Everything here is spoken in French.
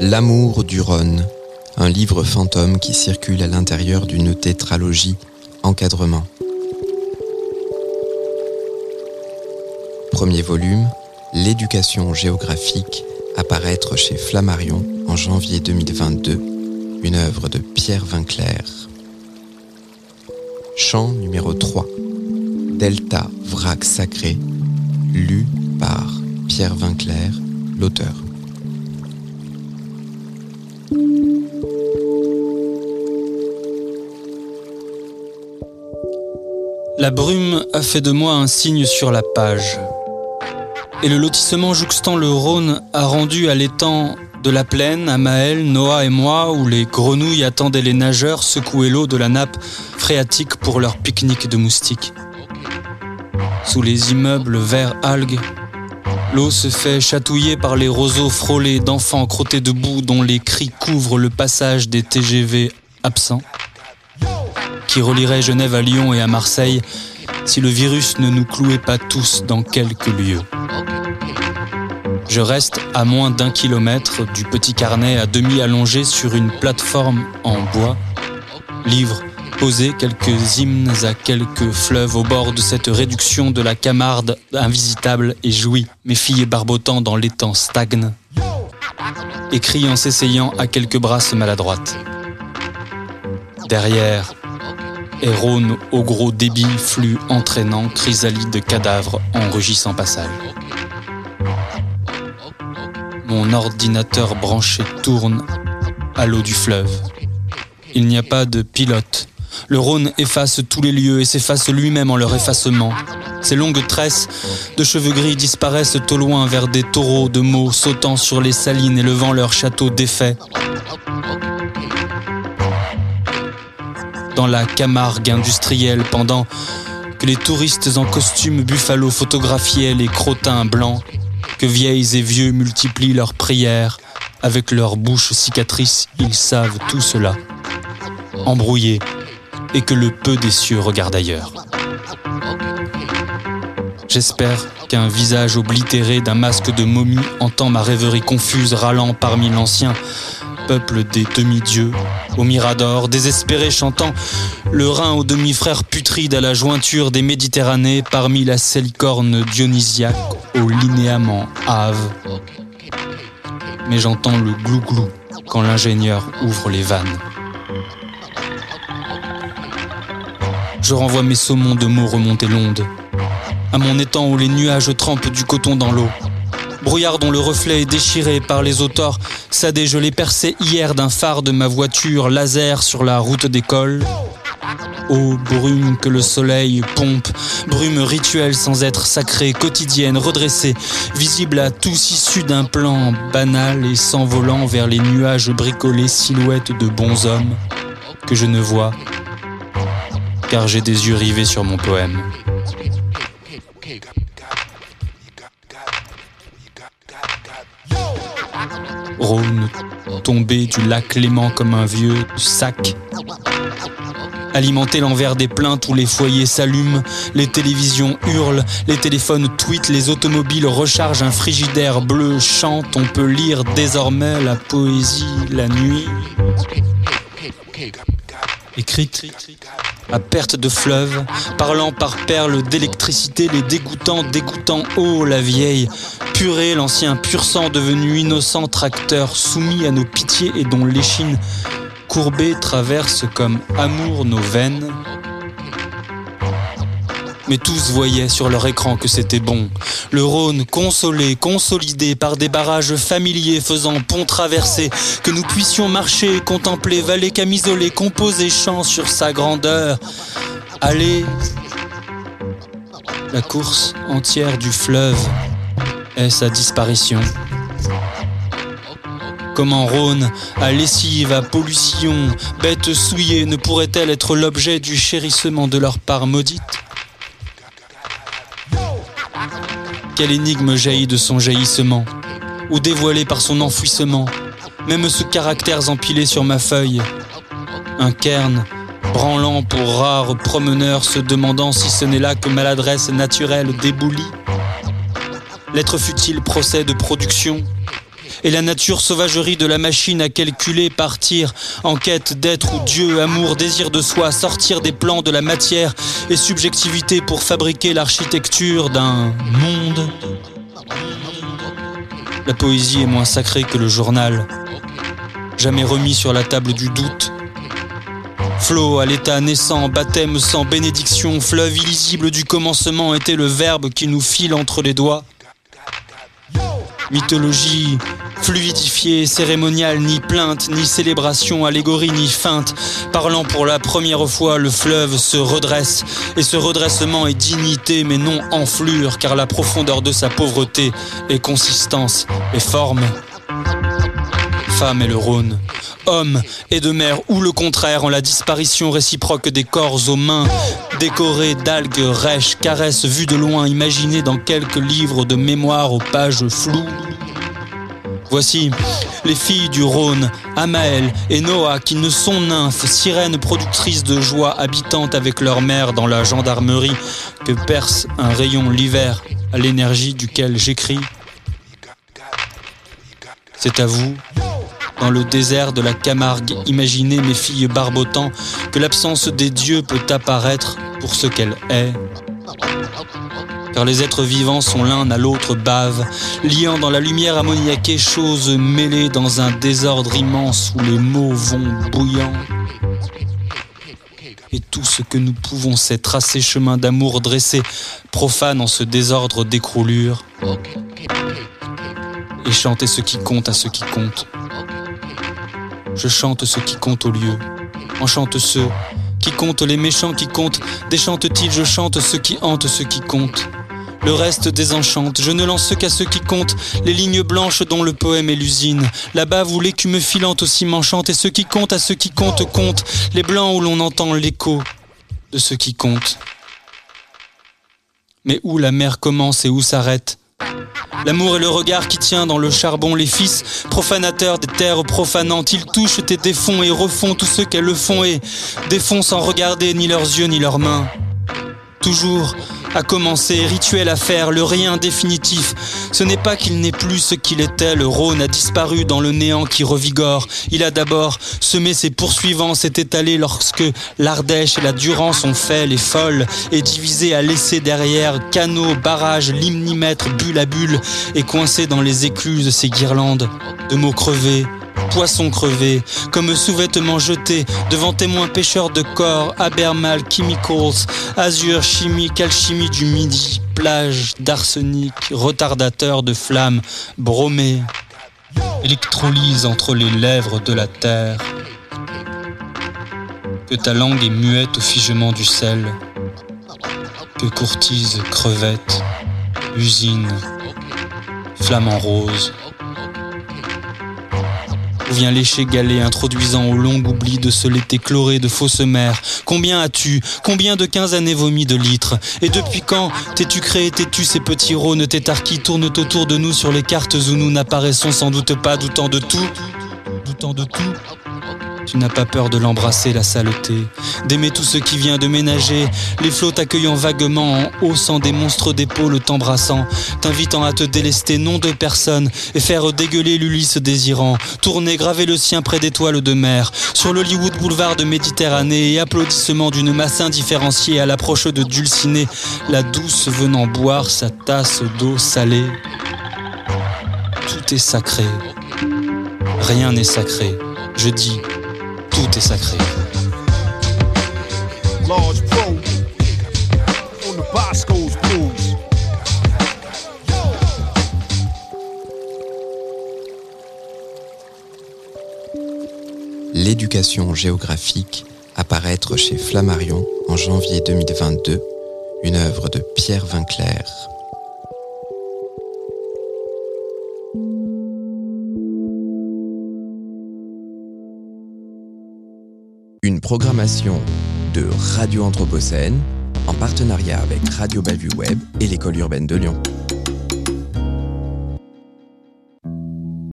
L'amour du Rhône, un livre fantôme qui circule à l'intérieur d'une tétralogie encadrement. Premier volume, L'éducation géographique, apparaître chez Flammarion en janvier 2022, une œuvre de Pierre Vinclair. Chant numéro 3, Delta Vrac Sacré, lu par Pierre Vinclair, l'auteur. La brume a fait de moi un signe sur la page. Et le lotissement jouxtant le Rhône a rendu à l'étang de la plaine, à Maël, Noah et moi, où les grenouilles attendaient les nageurs secouer l'eau de la nappe phréatique pour leur pique-nique de moustiques. Sous les immeubles verts algues, l'eau se fait chatouiller par les roseaux frôlés d'enfants crottés debout dont les cris couvrent le passage des TGV absents, qui relieraient Genève à Lyon et à Marseille si le virus ne nous clouait pas tous dans quelques lieux. Je reste à moins d'un kilomètre du petit carnet à demi allongé sur une plateforme en bois, livre posé quelques hymnes à quelques fleuves au bord de cette réduction de la Camarde invisitable et jouis, mes filles barbotant dans l'étang stagne, écrit en s'essayant à quelques brasses maladroites. Derrière, et Rhône au gros débit, flux entraînant, chrysalide cadavres en rugissant passage. Mon ordinateur branché tourne à l'eau du fleuve. Il n'y a pas de pilote. Le Rhône efface tous les lieux et s'efface lui-même en leur effacement. Ses longues tresses de cheveux gris disparaissent au loin vers des taureaux de mots sautant sur les salines et levant leurs châteaux défaits. Dans la Camargue industrielle pendant que les touristes en costume buffalo photographiaient les crottins blancs que vieilles et vieux multiplient leurs prières, avec leurs bouches cicatrices, ils savent tout cela, embrouillés, et que le peu des cieux regarde ailleurs. J'espère qu'un visage oblitéré d'un masque de momie entend ma rêverie confuse râlant parmi l'ancien peuple des demi-dieux, au mirador, désespéré chantant le Rhin aux demi-frères putrides à la jointure des Méditerranées parmi la salicorne dionysiaque au linéament ave. Mais j'entends le glou-glou quand l'ingénieur ouvre les vannes. Je renvoie mes saumons de mots remonter l'onde, à mon étang où les nuages trempent du coton dans l'eau. Brouillard dont le reflet est déchiré par les auteurs, Sadé, je l'ai percé hier d'un phare de ma voiture laser sur la route d'école. Ô brume que le soleil pompe, brume rituelle sans être sacrée, quotidienne, redressée, visible à tous issus d'un plan banal et s'envolant vers les nuages bricolés, silhouettes de bons hommes, que je ne vois, car j'ai des yeux rivés sur mon poème. Rhône tombé du lac Léman comme un vieux sac. Alimenté l'envers des plaintes où les foyers s'allument, les télévisions hurlent, les téléphones tweetent, les automobiles rechargent, un frigidaire bleu chante, on peut lire désormais la poésie la nuit. Écrite à perte de fleuve, parlant par perles d'électricité, les dégoûtants, dégoûtants, oh la vieille, purée, l'ancien pur sang devenu innocent tracteur, soumis à nos pitiés et dont l'échine courbée traverse comme amour nos veines. Mais tous voyaient sur leur écran que c'était bon. Le Rhône consolé, consolidé par des barrages familiers faisant pont traversé, que nous puissions marcher, contempler vallée camisolée, composer chant sur sa grandeur. Aller, la course entière du fleuve est sa disparition. Comment Rhône, à lessive, à pollution, bête souillée, ne pourrait-elle être l'objet du chérissement de leur part maudite? Quelle énigme jaillit de son jaillissement, ou dévoilée par son enfouissement, même sous caractères empilés sur ma feuille. Un cairn, branlant pour rare promeneur, se demandant si ce n'est là que maladresse naturelle déboulie. L'être futile procès de production, et la nature sauvagerie de la machine à calculer, partir en quête d'être ou Dieu, amour, désir de soi, sortir des plans de la matière et subjectivité pour fabriquer l'architecture d'un monde. La poésie est moins sacrée que le journal, jamais remis sur la table du doute. Flot à l'état naissant, baptême sans bénédiction, fleuve illisible du commencement était le verbe qui nous file entre les doigts. Mythologie fluidifiée, cérémoniale, ni plainte, ni célébration, allégorie, ni feinte. Parlant pour la première fois, le fleuve se redresse, et ce redressement est dignité, mais non enflure, car la profondeur de sa pauvreté est consistance et forme. Femme et le Rhône, homme et de mer, ou le contraire, en la disparition réciproque des corps aux mains, décorés d'algues rêches, caresses vues de loin, imaginées dans quelques livres de mémoire aux pages floues. Voici les filles du Rhône, Amaël et Noah, qui ne sont nymphes, sirènes productrices de joie, habitantes avec leur mère dans la gendarmerie, que perce un rayon l'hiver à l'énergie duquel j'écris. C'est à vous, dans le désert de la Camargue, imaginez mes filles barbotant que l'absence des dieux peut apparaître pour ce qu'elle est car les êtres vivants sont l'un à l'autre bave, liant dans la lumière ammoniaquée choses mêlées dans un désordre immense où les mots vont bouillant. Et tout ce que nous pouvons, c'est tracer chemin d'amour dressé, profane en ce désordre d'écroulure, et chanter ce qui compte à ce qui compte. Je chante ce qui compte au lieu, enchante ceux qui comptent les méchants qui comptent, déchante-t-il, je chante ce qui hante ce qui compte. Le reste désenchante, je ne lance qu'à ceux qui comptent, les lignes blanches dont le poème est l'usine. Là-bas, vous l'écume filante aussi m'enchante, et ceux qui comptent à ceux qui comptent comptent, les blancs où l'on entend l'écho de ceux qui comptent. Mais où la mer commence et où s'arrête? L'amour est le regard qui tient dans le charbon les fils, profanateurs des terres profanantes. Ils touchent et défont et refont tout ce qu'elles le font et défont sans regarder ni leurs yeux ni leurs mains. Toujours à commencer, rituel à faire, le rien définitif. Ce n'est pas qu'il n'est plus ce qu'il était, le Rhône a disparu dans le néant qui revigore. Il a d'abord semé ses poursuivants, s'est étalé lorsque l'Ardèche et la Durance ont fait les folles, et divisé à laisser derrière canaux, barrages, limnimètres, bulle à bulle, et coincé dans les écluses ses guirlandes de mots crevés, poisson crevé, comme sous-vêtements jetés devant témoins pêcheurs de corps, Abermal Chemicals, azur chimique, alchimie du midi, plage d'arsenic, retardateur de flammes, bromé, électrolyse entre les lèvres de la terre. Que ta langue est muette au figement du sel, que courtise crevette, usine, flamme en rose vient lécher galet, introduisant au long oubli de ce l'été chloré de fausses mères. Combien as-tu Combien de quinze années vomi de litres Et depuis quand t'es-tu créé, t'es-tu ces petits rônes qui tournent autour de nous sur les cartes où nous n'apparaissons sans doute pas, doutant de tout Doutant de tout tu n'as pas peur de l'embrasser, la saleté, d'aimer tout ce qui vient de ménager, les flots t'accueillant vaguement en haussant des monstres d'épaules t'embrassant, t'invitant à te délester nom de personne et faire dégueuler l'Ulysse désirant, tourner, graver le sien près d'étoiles de mer, sur l'Hollywood boulevard de Méditerranée et applaudissements d'une masse indifférenciée à l'approche de Dulcinée, la douce venant boire sa tasse d'eau salée. Tout est sacré. Rien n'est sacré. Je dis tout est sacré. L'éducation géographique apparaître chez Flammarion en janvier 2022, une œuvre de Pierre Vinclair. Une programmation de Radio Anthropocène en partenariat avec Radio Bellevue Web et l'École urbaine de Lyon.